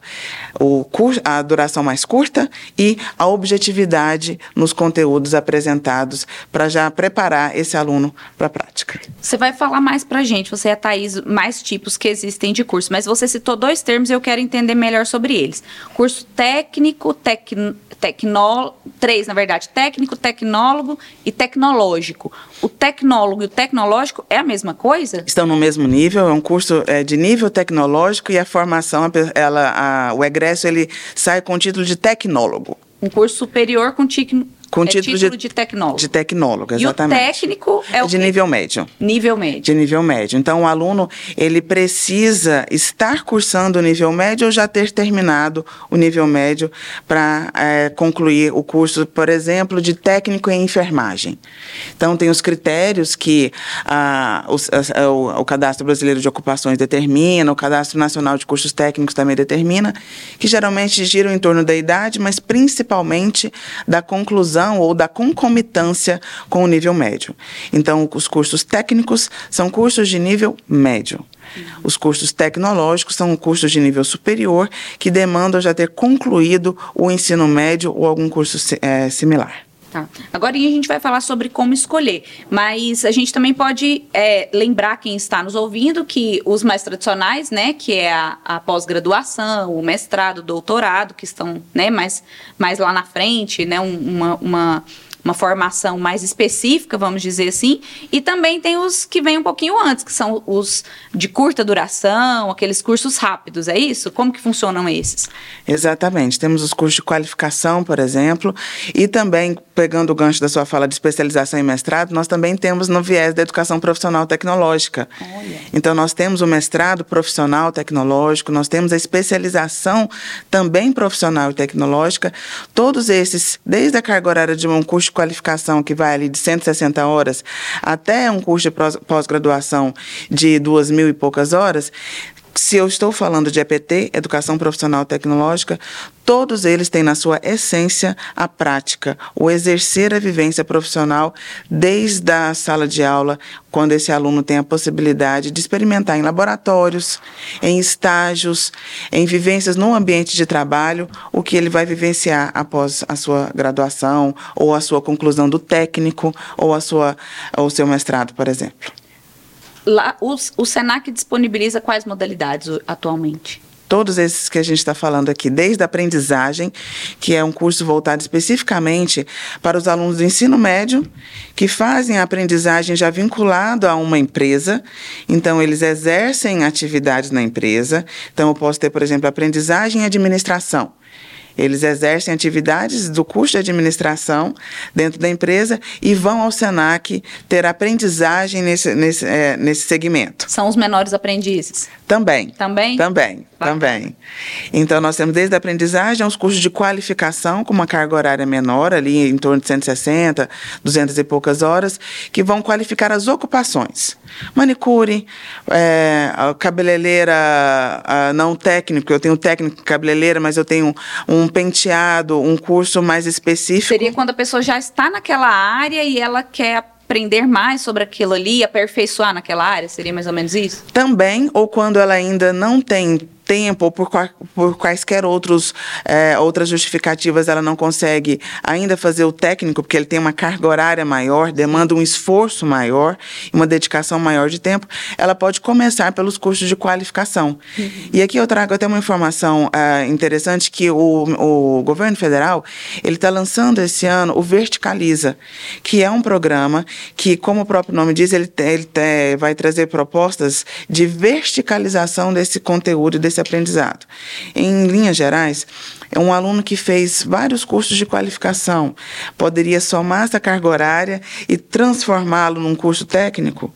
O curso, a duração mais curta e a objetividade nos conteúdos apresentados para já preparar esse aluno para a prática. Você vai falar mais para gente, você é a Thaís, mais tipos que existem de curso, mas você citou dois termos e eu quero entender melhor sobre eles. Curso técnico, tec, tecnó, três, na verdade, técnico, tecnólogo e tecnológico. O tecnólogo e o tecnológico é a mesma coisa? Estão no mesmo nível, é um curso é, de nível tecnológico e a formação, ela, a, o egresso, ele sai com o título de tecnólogo. Um curso superior com título com é título, título de, de, tecnólogo. De tecnólogo, exatamente. E o técnico é o De nível médio. Nível médio. De nível médio. Então, o aluno, ele precisa estar cursando o nível médio ou já ter terminado o nível médio para é, concluir o curso, por exemplo, de técnico em enfermagem. Então, tem os critérios que a, a, o, o Cadastro Brasileiro de Ocupações determina, o Cadastro Nacional de Cursos Técnicos também determina, que geralmente giram em torno da idade, mas principalmente da conclusão ou da concomitância com o nível médio. Então, os cursos técnicos são cursos de nível médio. Os cursos tecnológicos são cursos de nível superior que demandam já ter concluído o ensino médio ou algum curso é, similar. Tá. Agora a gente vai falar sobre como escolher, mas a gente também pode é, lembrar quem está nos ouvindo que os mais tradicionais, né, que é a, a pós-graduação, o mestrado, o doutorado, que estão né, mais, mais lá na frente, né, uma, uma uma formação mais específica, vamos dizer assim, e também tem os que vêm um pouquinho antes, que são os de curta duração, aqueles cursos rápidos, é isso? Como que funcionam esses? Exatamente. Temos os cursos de qualificação, por exemplo, e também, pegando o gancho da sua fala de especialização e mestrado, nós também temos no viés da educação profissional tecnológica. Olha. Então, nós temos o mestrado profissional tecnológico, nós temos a especialização também profissional e tecnológica, todos esses, desde a carga horária de um curso de qualificação que vai ali de 160 horas até um curso de pós-graduação de duas mil e poucas horas, se eu estou falando de EPT, Educação Profissional Tecnológica, todos eles têm na sua essência a prática, o exercer a vivência profissional desde a sala de aula, quando esse aluno tem a possibilidade de experimentar em laboratórios, em estágios, em vivências no ambiente de trabalho, o que ele vai vivenciar após a sua graduação ou a sua conclusão do técnico ou a sua ou o seu mestrado, por exemplo. Lá, o, SENAC disponibiliza quais modalidades atualmente? todos esses que a gente está falando aqui, desde a aprendizagem, que é um curso voltado especificamente para os alunos do ensino médio, que fazem a aprendizagem já vinculado a uma empresa, então eles exercem atividades na empresa. Então, eu posso ter, por exemplo, aprendizagem em administração. Eles exercem atividades do curso de administração dentro da empresa e vão ao SENAC ter aprendizagem nesse, nesse, é, nesse segmento. São os menores aprendizes? Também. Também? Também, também. Então, nós temos desde a aprendizagem aos cursos de qualificação, com uma carga horária menor, ali em torno de 160, 200 e poucas horas, que vão qualificar as ocupações. Manicure, é, cabeleireira não técnico, eu tenho técnico cabeleireira, mas eu tenho um penteado, um curso mais específico. Seria quando a pessoa já está naquela área e ela quer aprender mais sobre aquilo ali, aperfeiçoar naquela área? Seria mais ou menos isso? Também, ou quando ela ainda não tem tempo ou por, por quaisquer outros, é, outras justificativas ela não consegue ainda fazer o técnico, porque ele tem uma carga horária maior, demanda um esforço maior, uma dedicação maior de tempo, ela pode começar pelos cursos de qualificação. Uhum. E aqui eu trago até uma informação uh, interessante que o, o governo federal ele está lançando esse ano o Verticaliza, que é um programa que, como o próprio nome diz, ele, ele vai trazer propostas de verticalização desse conteúdo, desse aprendizado. Em linhas gerais, é um aluno que fez vários cursos de qualificação poderia somar essa carga horária e transformá-lo num curso técnico.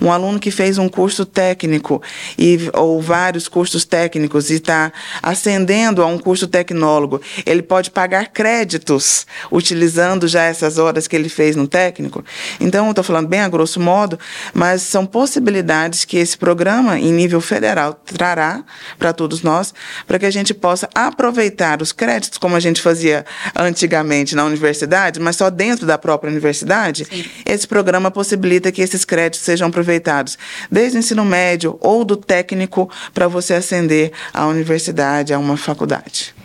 Um aluno que fez um curso técnico e, ou vários cursos técnicos e está ascendendo a um curso tecnólogo, ele pode pagar créditos utilizando já essas horas que ele fez no técnico. Então, estou falando bem a grosso modo, mas são possibilidades que esse programa, em nível federal, trará para todos nós, para que a gente possa aproveitar os créditos, como a gente fazia antigamente na universidade, mas só dentro da própria universidade, Sim. esse programa possibilita que esses créditos sejam aproveitados desde o ensino médio ou do técnico para você ascender à universidade, a uma faculdade.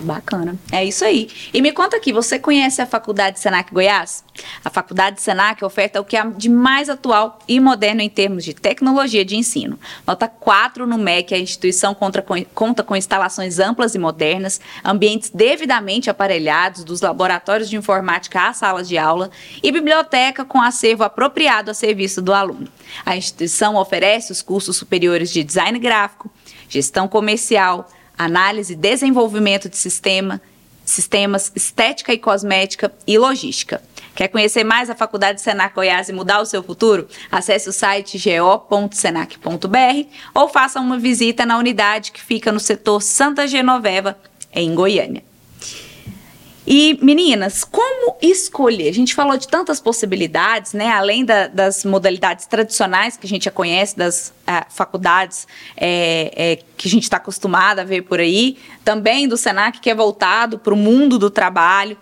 Bacana. É isso aí. E me conta aqui, você conhece a Faculdade Senac Goiás? A Faculdade Senac oferta o que há de mais atual e moderno em termos de tecnologia de ensino. Nota 4 no MEC, a instituição conta com, conta com instalações amplas e modernas, ambientes devidamente aparelhados, dos laboratórios de informática às salas de aula e biblioteca com acervo apropriado a serviço do aluno. A instituição oferece os cursos superiores de design gráfico, gestão comercial, análise desenvolvimento de sistema, sistemas, estética e cosmética e logística. Quer conhecer mais a Faculdade Senac Goiás e mudar o seu futuro? Acesse o site go.senac.br ou faça uma visita na unidade que fica no setor Santa Genoveva, em Goiânia. E, meninas, como escolher? A gente falou de tantas possibilidades, né? Além da, das modalidades tradicionais que a gente já conhece, das uh, faculdades é, é, que a gente está acostumada a ver por aí, também do SENAC, que é voltado para o mundo do trabalho.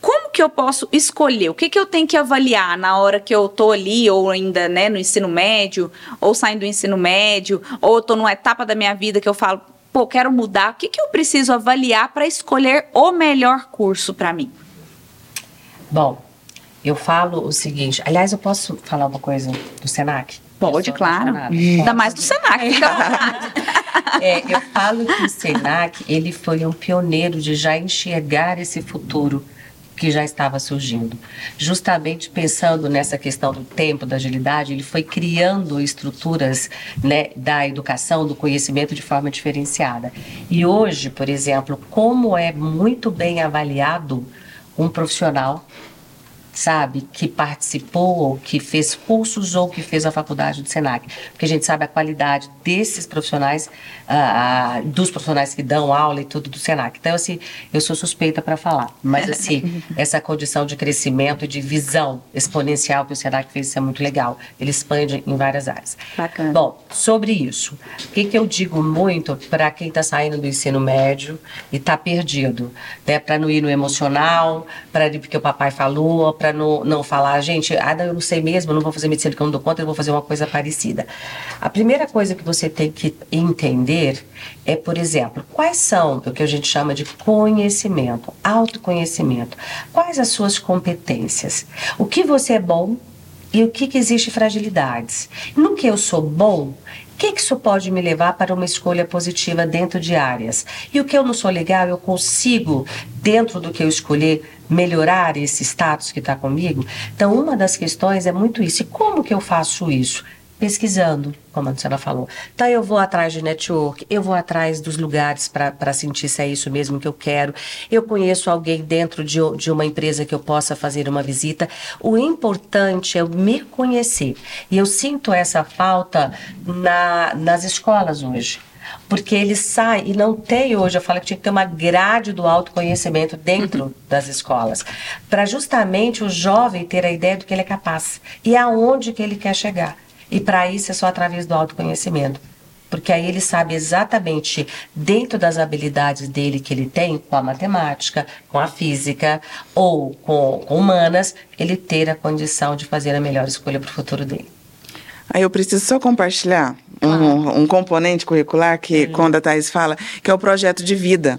Como que eu posso escolher? O que, que eu tenho que avaliar na hora que eu estou ali, ou ainda né, no ensino médio, ou saindo do ensino médio, ou estou numa etapa da minha vida que eu falo, pô, quero mudar, o que, que eu preciso avaliar para escolher o melhor curso para mim? Bom, eu falo o seguinte, aliás, eu posso falar uma coisa do Senac? Pode, claro. Ainda mais do Senac. é, eu falo que o Senac, ele foi um pioneiro de já enxergar esse futuro que já estava surgindo. Justamente pensando nessa questão do tempo, da agilidade, ele foi criando estruturas né, da educação, do conhecimento de forma diferenciada. E hoje, por exemplo, como é muito bem avaliado um profissional sabe, que participou, ou que fez cursos ou que fez a faculdade do Senac, porque a gente sabe a qualidade desses profissionais, uh, uh, dos profissionais que dão aula e tudo do Senac. Então, assim, eu sou suspeita para falar, mas assim, essa condição de crescimento e de visão exponencial que o Senac fez, isso é muito legal. Ele expande em várias áreas. Bacana. Bom, sobre isso, o que, que eu digo muito para quem está saindo do ensino médio e está perdido, né, para não ir no emocional, para porque o papai falou, para não, não falar, gente, ah, eu não sei mesmo, não vou fazer medicina que eu não dou conta, eu vou fazer uma coisa parecida. A primeira coisa que você tem que entender é, por exemplo, quais são o que a gente chama de conhecimento, autoconhecimento. Quais as suas competências? O que você é bom e o que, que existe fragilidades. No que eu sou bom, o que, que isso pode me levar para uma escolha positiva dentro de áreas? E o que eu não sou legal, eu consigo, dentro do que eu escolher, melhorar esse status que está comigo? Então, uma das questões é muito isso. E como que eu faço isso? Pesquisando, como a Luciana falou. Então, eu vou atrás de network, eu vou atrás dos lugares para sentir se é isso mesmo que eu quero. Eu conheço alguém dentro de, de uma empresa que eu possa fazer uma visita. O importante é eu me conhecer. E eu sinto essa falta na, nas escolas hoje porque ele sai e não tem hoje, eu falo que tinha que ter uma grade do autoconhecimento dentro uhum. das escolas, para justamente o jovem ter a ideia do que ele é capaz e aonde que ele quer chegar. E para isso é só através do autoconhecimento. Porque aí ele sabe exatamente, dentro das habilidades dele que ele tem, com a matemática, com a física ou com, com humanas, ele ter a condição de fazer a melhor escolha para o futuro dele. Aí eu preciso só compartilhar um, um componente curricular que, uhum. quando a Thais fala, que é o projeto de vida.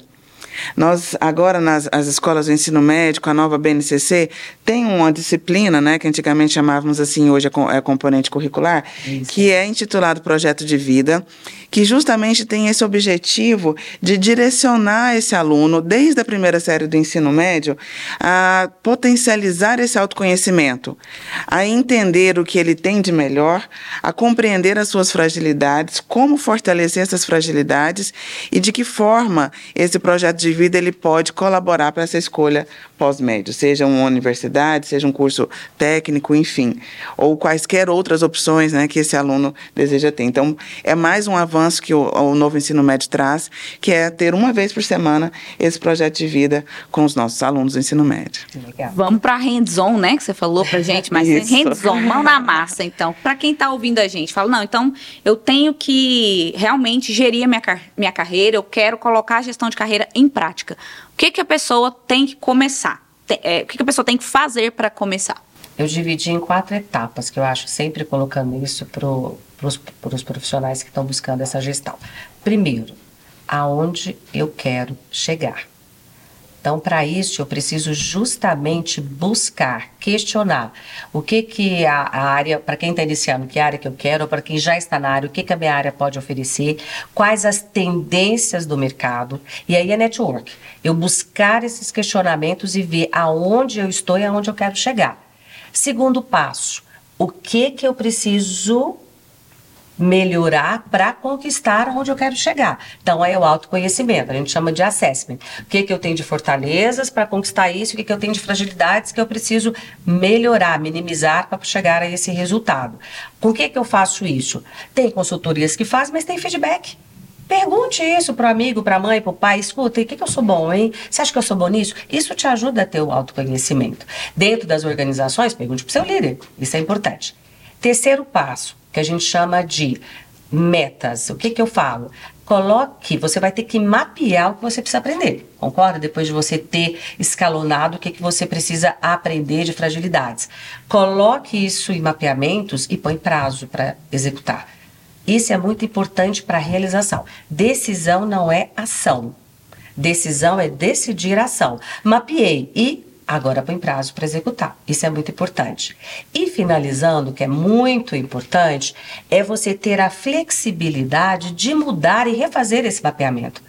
Nós, agora, nas as escolas do ensino médio, a nova BNCC, tem uma disciplina, né, que antigamente chamávamos assim, hoje é, é componente curricular, Isso. que é intitulado Projeto de Vida, que justamente tem esse objetivo de direcionar esse aluno, desde a primeira série do ensino médio, a potencializar esse autoconhecimento, a entender o que ele tem de melhor, a compreender as suas fragilidades, como fortalecer essas fragilidades e de que forma esse projeto de vida ele pode colaborar para essa escolha pós-médio, seja uma universidade, seja um curso técnico, enfim, ou quaisquer outras opções né, que esse aluno deseja ter. Então, é mais um avanço que o, o novo ensino médio traz, que é ter uma vez por semana esse projeto de vida com os nossos alunos do ensino médio. Legal. Vamos para hands-on, né, que você falou para gente, mas hands-on, mão na massa, então. Para quem está ouvindo a gente, fala, não, então eu tenho que realmente gerir a minha, minha carreira, eu quero colocar a gestão de carreira em prática. Que, que a pessoa tem que começar? é, o que, que a pessoa tem que fazer para começar? Eu dividi em quatro etapas, que eu acho sempre colocando isso para os profissionais que estão buscando essa gestão. Primeiro, aonde eu quero chegar. Então, para isso, eu preciso justamente buscar, questionar o que, que a, a área, para quem está iniciando, que área que eu quero, ou para quem já está na área, o que, que a minha área pode oferecer, quais as tendências do mercado. E aí é network. Eu buscar esses questionamentos e ver aonde eu estou e aonde eu quero chegar. Segundo passo, o que, que eu preciso melhorar para conquistar onde eu quero chegar. Então, é o autoconhecimento, a gente chama de assessment. O que, que eu tenho de fortalezas para conquistar isso, o que, que eu tenho de fragilidades que eu preciso melhorar, minimizar para chegar a esse resultado. Com que, que eu faço isso? Tem consultorias que fazem, mas tem feedback. Pergunte isso para o amigo, para a mãe, para o pai. Escuta, o que, que eu sou bom, hein? Você acha que eu sou bom nisso? Isso te ajuda a ter o autoconhecimento. Dentro das organizações, pergunte para o seu líder. Isso é importante. Terceiro passo, que a gente chama de metas. O que, que eu falo? Coloque, você vai ter que mapear o que você precisa aprender, concorda? Depois de você ter escalonado o que, que você precisa aprender de fragilidades. Coloque isso em mapeamentos e põe prazo para executar. Isso é muito importante para a realização. Decisão não é ação. Decisão é decidir ação. Mapeei e Agora põe prazo para executar. Isso é muito importante. E finalizando, que é muito importante, é você ter a flexibilidade de mudar e refazer esse mapeamento.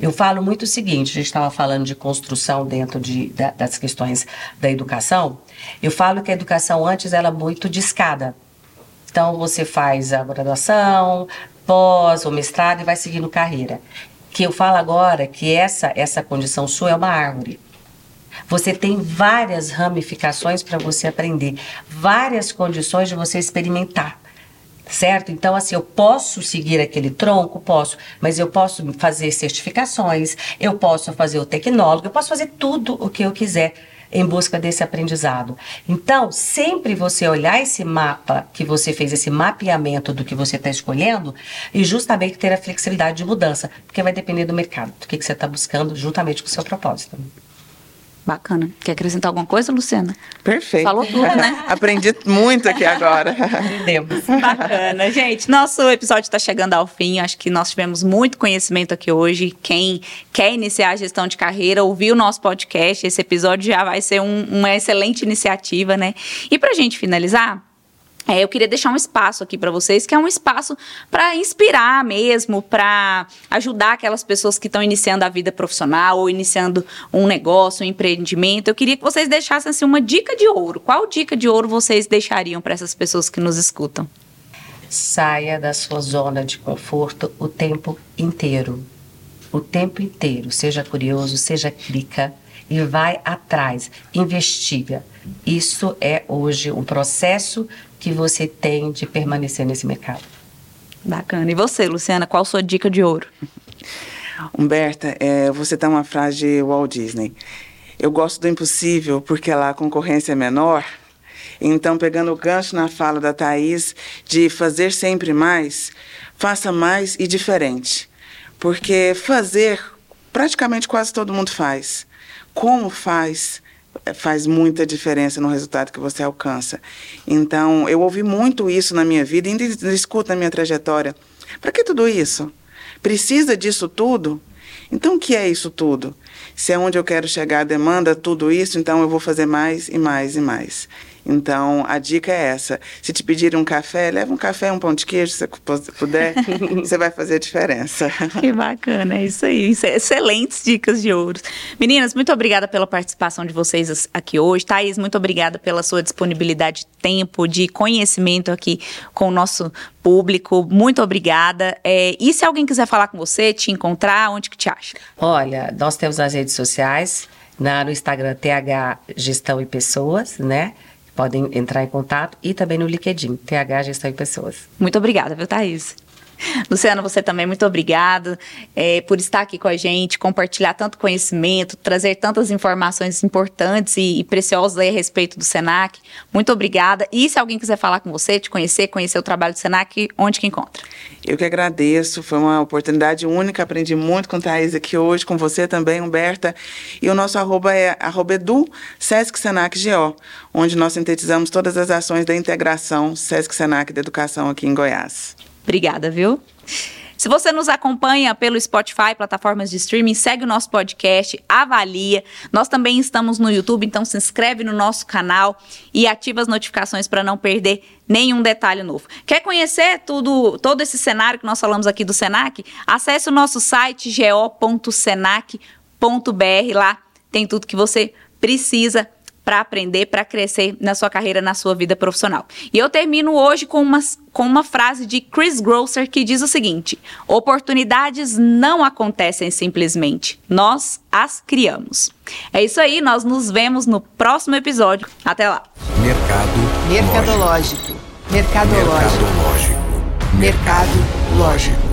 Eu falo muito o seguinte: a gente estava falando de construção dentro de, da, das questões da educação. Eu falo que a educação antes era muito de escada. Então você faz a graduação, pós, o mestrado e vai seguindo carreira. Que eu falo agora que essa essa condição sua é uma árvore. Você tem várias ramificações para você aprender, várias condições de você experimentar certo? Então, assim, eu posso seguir aquele tronco, posso, mas eu posso fazer certificações, eu posso fazer o tecnólogo, eu posso fazer tudo o que eu quiser em busca desse aprendizado. Então, sempre você olhar esse mapa que você fez, esse mapeamento do que você está escolhendo, e justamente ter a flexibilidade de mudança, porque vai depender do mercado, do que, que você está buscando, juntamente com o seu propósito. Bacana. Quer acrescentar alguma coisa, Luciana? Perfeito. Falou tudo, né? Aprendi muito aqui agora. Entendemos. Bacana, gente. Nosso episódio está chegando ao fim. Acho que nós tivemos muito conhecimento aqui hoje. Quem quer iniciar a gestão de carreira, ouvir o nosso podcast, esse episódio já vai ser um, uma excelente iniciativa, né? E para a gente finalizar, é, eu queria deixar um espaço aqui para vocês, que é um espaço para inspirar mesmo, para ajudar aquelas pessoas que estão iniciando a vida profissional ou iniciando um negócio, um empreendimento. Eu queria que vocês deixassem assim, uma dica de ouro. Qual dica de ouro vocês deixariam para essas pessoas que nos escutam? Saia da sua zona de conforto o tempo inteiro. O tempo inteiro. Seja curioso, seja clica e vai atrás, investiga. Isso é hoje um processo que você tem de permanecer nesse mercado. Bacana. E você, Luciana, qual a sua dica de ouro? Humberta, é, você tem uma frase de Walt Disney. Eu gosto do impossível porque lá a concorrência é menor. Então, pegando o gancho na fala da Thaís de fazer sempre mais, faça mais e diferente. Porque fazer, praticamente quase todo mundo faz. Como faz, faz muita diferença no resultado que você alcança. Então, eu ouvi muito isso na minha vida ainda escuto na minha trajetória. Para que tudo isso? Precisa disso tudo? Então, o que é isso tudo? Se é onde eu quero chegar, demanda tudo isso, então eu vou fazer mais e mais e mais. Então, a dica é essa. Se te pedirem um café, leva um café, um pão de queijo, se você puder, você vai fazer a diferença. Que bacana, é isso aí. É excelentes dicas de ouro. Meninas, muito obrigada pela participação de vocês aqui hoje. Thaís, muito obrigada pela sua disponibilidade de tempo, de conhecimento aqui com o nosso público. Muito obrigada. É, e se alguém quiser falar com você, te encontrar, onde que te acha? Olha, nós temos as redes sociais, na, no Instagram TH Gestão e Pessoas, né? Podem entrar em contato e também no LinkedIn, TH Gestão em Pessoas. Muito obrigada, viu, Thaís? Luciana, você também, muito obrigado é, por estar aqui com a gente, compartilhar tanto conhecimento, trazer tantas informações importantes e, e preciosas a respeito do SENAC. Muito obrigada. E se alguém quiser falar com você, te conhecer, conhecer o trabalho do SENAC, onde que encontra? Eu que agradeço, foi uma oportunidade única, aprendi muito com a Thaís aqui hoje, com você também, Humberta. E o nosso arroba é arroba edu Sesc Senac GO, onde nós sintetizamos todas as ações da integração Sesc Senac da educação aqui em Goiás. Obrigada, viu? Se você nos acompanha pelo Spotify, plataformas de streaming, segue o nosso podcast, avalia. Nós também estamos no YouTube, então se inscreve no nosso canal e ativa as notificações para não perder nenhum detalhe novo. Quer conhecer tudo, todo esse cenário que nós falamos aqui do Senac? Acesse o nosso site go.senac.br, lá tem tudo que você precisa para aprender, para crescer na sua carreira, na sua vida profissional. E eu termino hoje com uma, com uma frase de Chris Grosser que diz o seguinte: oportunidades não acontecem simplesmente, nós as criamos. É isso aí, nós nos vemos no próximo episódio. Até lá. Mercado Mercadológico. Mercadológico. Mercadológico. Mercado lógico.